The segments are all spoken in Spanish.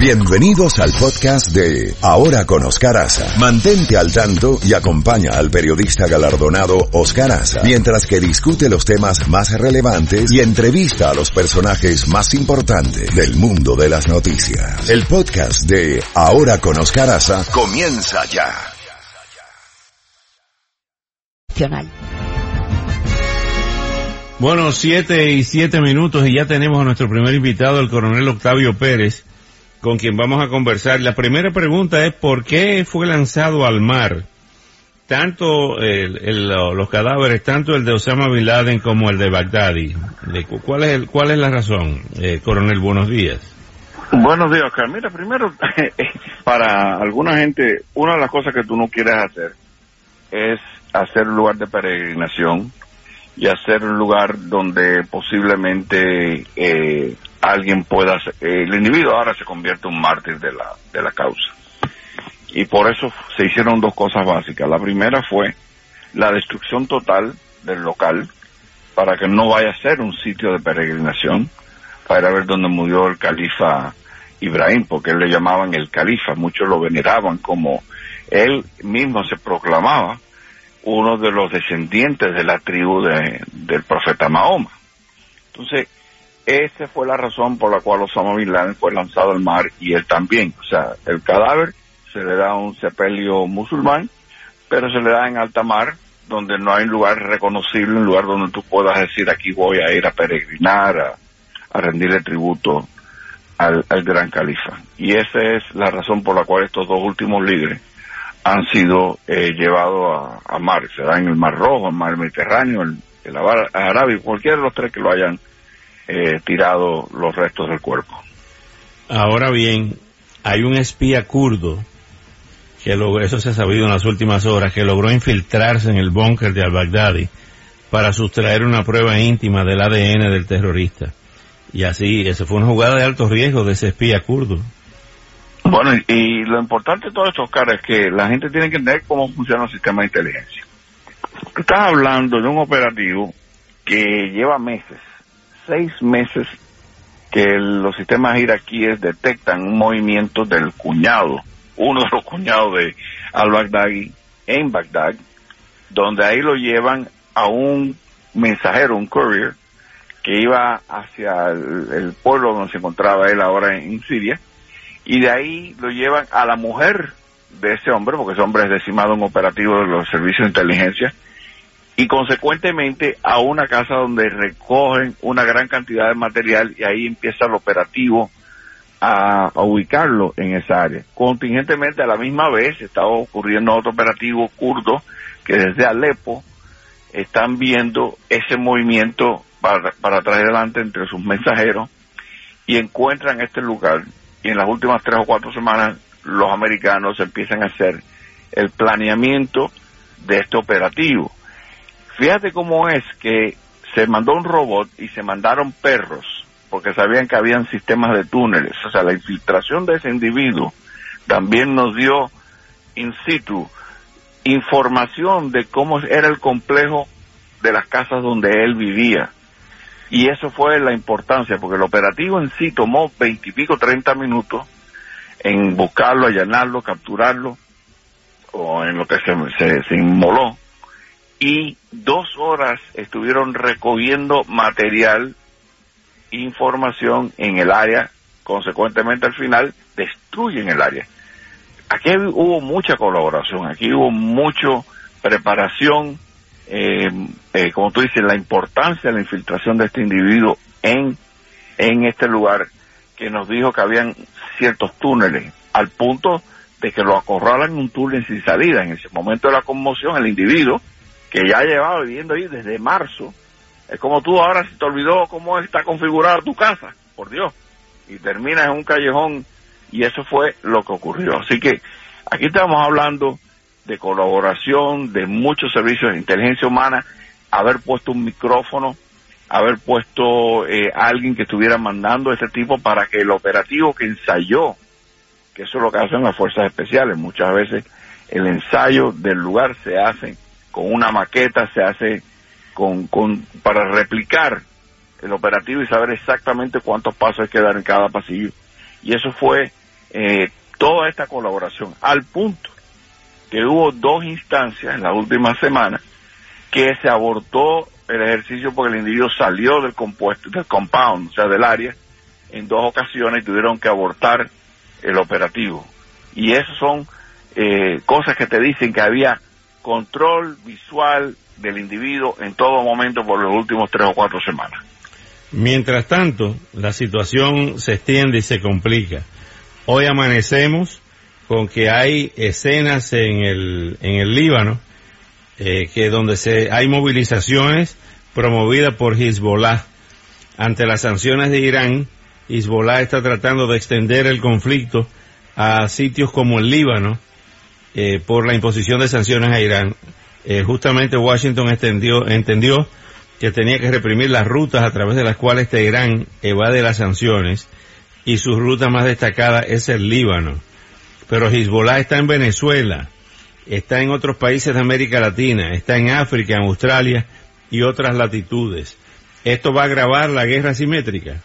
Bienvenidos al podcast de Ahora con Oscar Aza. Mantente al tanto y acompaña al periodista galardonado Oscar Aza mientras que discute los temas más relevantes y entrevista a los personajes más importantes del mundo de las noticias. El podcast de Ahora con Oscar Aza comienza ya. Bueno, siete y siete minutos y ya tenemos a nuestro primer invitado, el coronel Octavio Pérez, con quien vamos a conversar. La primera pregunta es ¿por qué fue lanzado al mar tanto el, los cadáveres, tanto el de Osama Bin Laden como el de Baghdadi? ¿Cuál es, cuál es la razón, eh, coronel? Buenos días. Buenos días, Oscar. Mira, primero, para alguna gente, una de las cosas que tú no quieres hacer es hacer un lugar de peregrinación y hacer un lugar donde posiblemente eh, alguien pueda, el individuo ahora se convierte en un mártir de la, de la causa. Y por eso se hicieron dos cosas básicas. La primera fue la destrucción total del local para que no vaya a ser un sitio de peregrinación, para ver dónde murió el califa Ibrahim, porque le llamaban el califa, muchos lo veneraban como él mismo se proclamaba uno de los descendientes de la tribu de, del profeta Mahoma. Entonces, esa fue la razón por la cual Osama Bin Laden fue lanzado al mar y él también. O sea, el cadáver se le da un sepelio musulmán, pero se le da en alta mar, donde no hay lugar reconocible, un lugar donde tú puedas decir aquí voy a ir a peregrinar, a, rendirle tributo al, al, gran califa. Y esa es la razón por la cual estos dos últimos líderes han sido eh, llevados a, a, mar, será en el Mar Rojo, el Mar Mediterráneo, el, el cualquiera de los tres que lo hayan eh, tirado los restos del cuerpo. Ahora bien, hay un espía kurdo que logró, eso se ha sabido en las últimas horas, que logró infiltrarse en el búnker de al-Baghdadi para sustraer una prueba íntima del ADN del terrorista. Y así, eso fue una jugada de alto riesgo de ese espía kurdo. Bueno, y, y lo importante de todo esto, Oscar, es que la gente tiene que entender cómo funciona el sistema de inteligencia. Estás hablando de un operativo que lleva meses, seis meses, que los sistemas iraquíes detectan un movimiento del cuñado, uno de los cuñados de al-Baghdadi en Bagdad, donde ahí lo llevan a un mensajero, un courier, que iba hacia el, pueblo donde se encontraba él ahora en, en Siria, y de ahí lo llevan a la mujer de ese hombre, porque ese hombre es decimado en operativo de los servicios de inteligencia, y consecuentemente a una casa donde recogen una gran cantidad de material y ahí empieza el operativo a, ubicarlo en esa área. Contingentemente a la misma vez estaba ocurriendo otro operativo kurdo que desde Alepo están viendo ese movimiento para, para traer adelante entre sus mensajeros y encuentran este lugar y en las últimas tres o cuatro semanas los americanos empiezan a hacer el planeamiento de este operativo. Fíjate cómo es que se mandó un robot y se mandaron perros porque sabían que habían sistemas de túneles. O sea, la infiltración de ese individuo también nos dio in situ información de cómo era el complejo de las casas donde él vivía. Y eso fue la importancia, porque el operativo en sí tomó veintipico, treinta minutos en buscarlo, allanarlo, capturarlo, o en lo que se, se, se inmoló. Y dos horas estuvieron recogiendo material, información en el área, consecuentemente al final destruyen el área. Aquí hubo mucha colaboración, aquí hubo mucha preparación, eh, eh, como tú dices, la importancia de la infiltración de este individuo en, en este lugar que nos dijo que habían ciertos túneles, al punto de que lo acorralan en un túnel sin salida. En ese momento de la conmoción, el individuo, que ya llevaba viviendo ahí desde marzo, es como tú ahora se te olvidó cómo está configurada tu casa, por Dios, y terminas en un callejón, y eso fue lo que ocurrió. Así que aquí estamos hablando de colaboración, de muchos servicios de inteligencia humana, haber puesto un micrófono, haber puesto eh, alguien que estuviera mandando a ese tipo para que el operativo que ensayó, que eso es lo que hacen las fuerzas especiales, muchas veces el ensayo del lugar se hace con una maqueta, se hace con, con para replicar el operativo y saber exactamente cuántos pasos hay que dar en cada pasillo. Y eso fue eh, toda esta colaboración, al punto que hubo dos instancias en la última semana que se abortó el ejercicio porque el individuo salió del compuesto, del compound, o sea, del área, en dos ocasiones y tuvieron que abortar el operativo. Y esas son eh, cosas que te dicen que había control visual del individuo en todo momento por los últimos tres o cuatro semanas. Mientras tanto, la situación se extiende y se complica. Hoy amanecemos con que hay escenas en el, en el Líbano, eh, que donde se, hay movilizaciones promovidas por Hezbollah. Ante las sanciones de Irán, Hezbollah está tratando de extender el conflicto a sitios como el Líbano, eh, por la imposición de sanciones a Irán. Eh, justamente Washington extendió, entendió que tenía que reprimir las rutas a través de las cuales Teherán evade las sanciones y su ruta más destacada es el Líbano. Pero Hezbollah está en Venezuela, está en otros países de América Latina, está en África, en Australia y otras latitudes. ¿Esto va a agravar la guerra simétrica?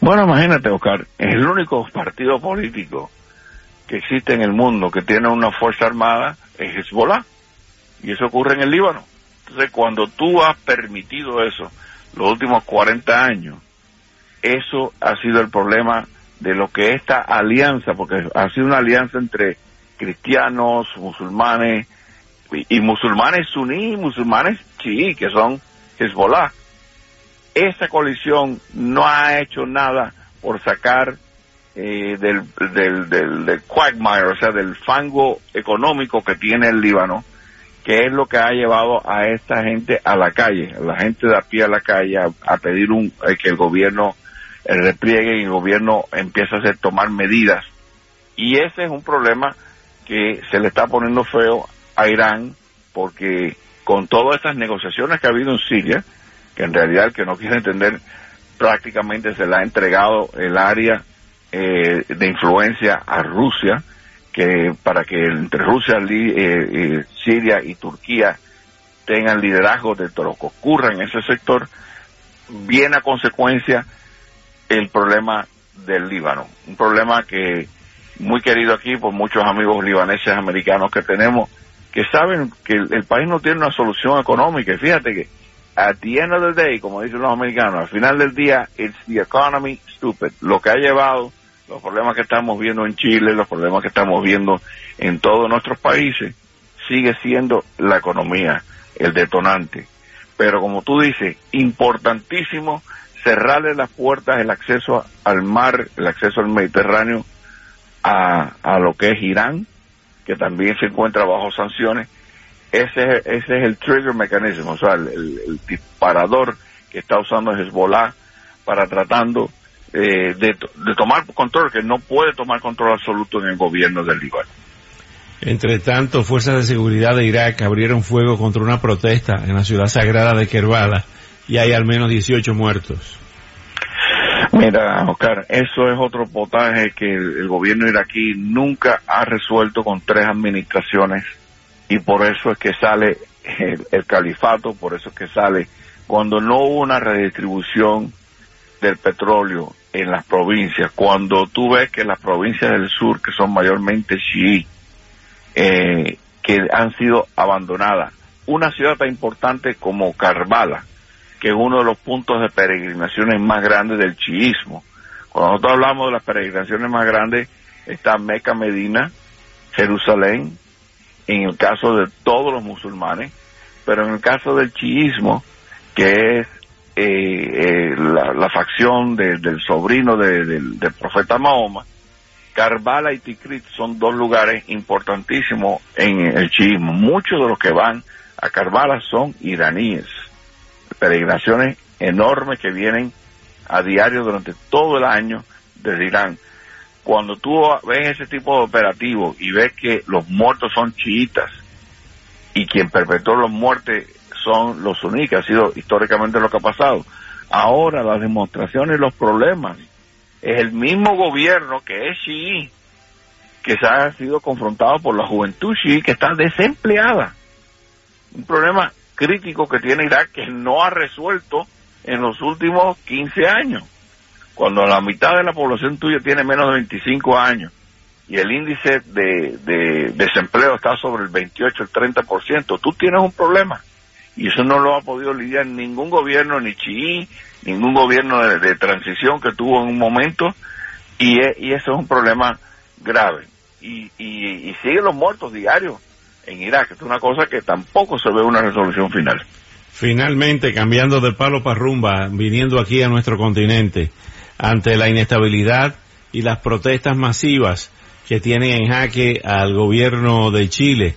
Bueno, imagínate, Oscar, es el único partido político que existe en el mundo que tiene una fuerza armada es Hezbollah. Y eso ocurre en el Líbano. Entonces, cuando tú has permitido eso los últimos 40 años, eso ha sido el problema de lo que esta alianza, porque ha sido una alianza entre cristianos, musulmanes, y, musulmanes suní, musulmanes chií, que son Hezbollah. Esa coalición no ha hecho nada por sacar eh, del, del, del, quagmire, o sea, del fango económico que tiene el Líbano, que es lo que ha llevado a esta gente a la calle, a la gente de a pie a la calle a, pedir un, eh, que el gobierno eh, repliegue y el gobierno empiece a hacer tomar medidas. Y ese es un problema que se le está poniendo feo a Irán porque con todas estas negociaciones que ha habido en Siria, que en realidad el que no quiere entender prácticamente se le ha entregado el área eh, de influencia a Rusia, que para que entre Rusia, eh, Siria y Turquía tengan liderazgo de todo lo que ocurra en ese sector, viene a consecuencia el problema del Líbano, un problema que muy querido aquí por muchos amigos libaneses americanos que tenemos, que saben que el, país no tiene una solución económica. Fíjate que at the end of the day, como dicen los americanos, al final del día, it's the economy stupid. Lo que ha llevado los problemas que estamos viendo en Chile, los problemas que estamos viendo en todos nuestros países, sigue siendo la economía el detonante. Pero como tú dices, importantísimo cerrarle las puertas, el acceso al mar, el acceso al Mediterráneo a, a lo que es Irán, que también se encuentra bajo sanciones. Ese, ese es el trigger mechanism, o sea, el, el disparador que está usando Hezbollah para tratando eh, de, tomar control, que no puede tomar control absoluto en el gobierno del Líbano. Entre tanto, fuerzas de seguridad de Irak abrieron fuego contra una protesta en la ciudad sagrada de Kerbala y hay al menos 18 muertos. Mira, Oscar, eso es otro potaje que el, gobierno iraquí nunca ha resuelto con tres administraciones y por eso es que sale el, el califato, por eso es que sale cuando no hubo una redistribución del petróleo en las provincias, cuando tú ves que las provincias del sur, que son mayormente chií, eh, que han sido abandonadas, una ciudad tan importante como Karbala, que es uno de los puntos de peregrinaciones más grandes del chiismo. Cuando nosotros hablamos de las peregrinaciones más grandes, está Meca, Medina, Jerusalén, en el caso de todos los musulmanes, pero en el caso del chiismo, que es eh, eh, la, facción del sobrino del, profeta Mahoma, Karbala y Tikrit son dos lugares importantísimos en el chiismo. Muchos de los que van a Karbala son iraníes, peregrinaciones enormes que vienen a diario durante todo el año desde Irán. Cuando tú ves ese tipo de operativos y ves que los muertos son chiitas y quien perpetró los muertes son los suníes, que ha sido históricamente lo que ha pasado. Ahora las demostraciones y los problemas es el mismo gobierno que es chií, que se ha sido confrontado por la juventud chií que está desempleada. Un problema crítico que tiene Irak que no ha resuelto en los últimos 15 años. cuando la mitad de la población tuya tiene menos de 25 años y el índice de, desempleo está sobre el 28, el 30%, tú tienes un problema. Y eso no lo ha podido lidiar ningún gobierno, ni Chií, ningún gobierno de, transición que tuvo en un momento, y, e, y eso es un problema grave. Y, y, y siguen los muertos diarios en Irak, es una cosa que tampoco se ve una resolución final. Finalmente, cambiando de palo para rumba, viniendo aquí a nuestro continente, ante la inestabilidad y las protestas masivas que tienen en jaque al gobierno de Chile,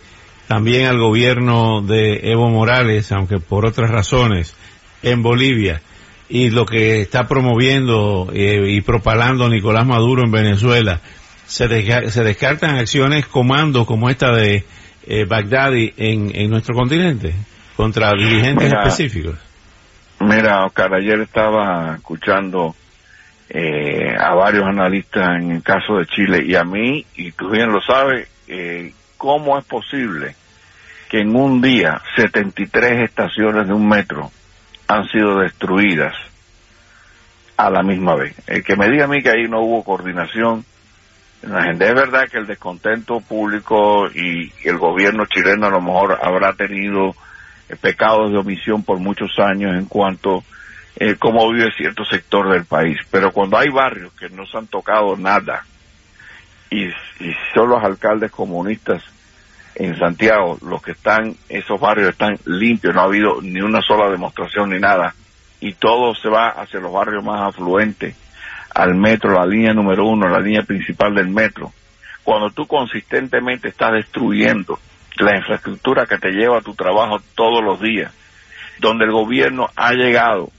también al gobierno de Evo Morales, aunque por otras razones, en Bolivia, y lo que está promoviendo eh, y propalando Nicolás Maduro en Venezuela, se, se descartan acciones comando como esta de eh, Bagdadi en, en nuestro continente contra dirigentes específicos. Mira, Oscar, ayer estaba escuchando eh, a varios analistas en el caso de Chile y a mí, y tú bien lo sabes, eh, cómo es posible que en un día 73 estaciones de un metro han sido destruidas a la misma vez. El que me diga a mí que ahí no hubo coordinación, la gente es verdad que el descontento público y el gobierno chileno a lo mejor habrá tenido eh, pecados de omisión por muchos años en cuanto eh, cómo vive cierto sector del país. Pero cuando hay barrios que no se han tocado nada y, son los alcaldes comunistas en Santiago los que están, esos barrios están limpios, no ha habido ni una sola demostración ni nada, y todo se va hacia los barrios más afluentes, al metro, la línea número uno, la línea principal del metro. Cuando tú consistentemente estás destruyendo la infraestructura que te lleva a tu trabajo todos los días, donde el gobierno ha llegado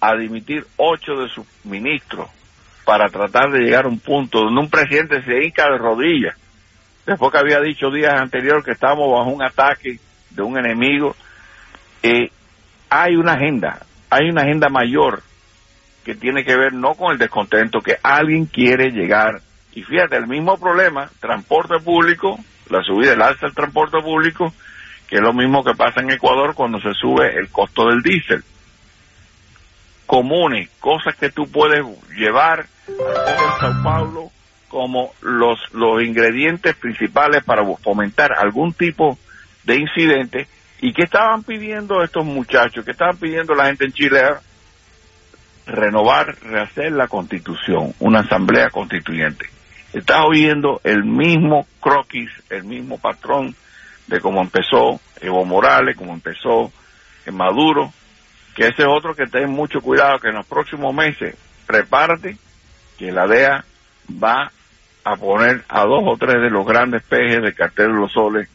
a dimitir ocho de sus ministros para tratar de llegar a un punto donde un presidente se hinca de rodillas, después que había dicho días anteriores que estábamos bajo un ataque de un enemigo, eh, hay una agenda, hay una agenda mayor que tiene que ver no con el descontento, que alguien quiere llegar. Y fíjate, el mismo problema, transporte público, la subida, el alza del transporte público, que es lo mismo que pasa en Ecuador cuando se sube el costo del diésel comunes, cosas que tú puedes llevar a Sao Paulo como los, los ingredientes principales para fomentar algún tipo de incidente. ¿Y qué estaban pidiendo estos muchachos? ¿Qué estaban pidiendo la gente en Chile? Renovar, rehacer la constitución, una asamblea constituyente. Está oyendo el mismo croquis, el mismo patrón de cómo empezó Evo Morales, cómo empezó Maduro, que ese es otro que ten mucho cuidado, que en los próximos meses, prepárate, que la DEA va a poner a dos o tres de los grandes pejes de cartel de los soles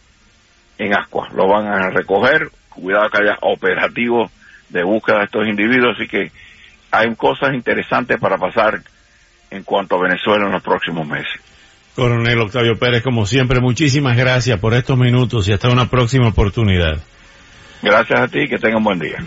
en Ascua. Lo van a recoger, cuidado que haya operativos de búsqueda de estos individuos, así que hay cosas interesantes para pasar en cuanto a Venezuela en los próximos meses. Coronel Octavio Pérez, como siempre, muchísimas gracias por estos minutos y hasta una próxima oportunidad. Gracias a ti, que tengan buen día.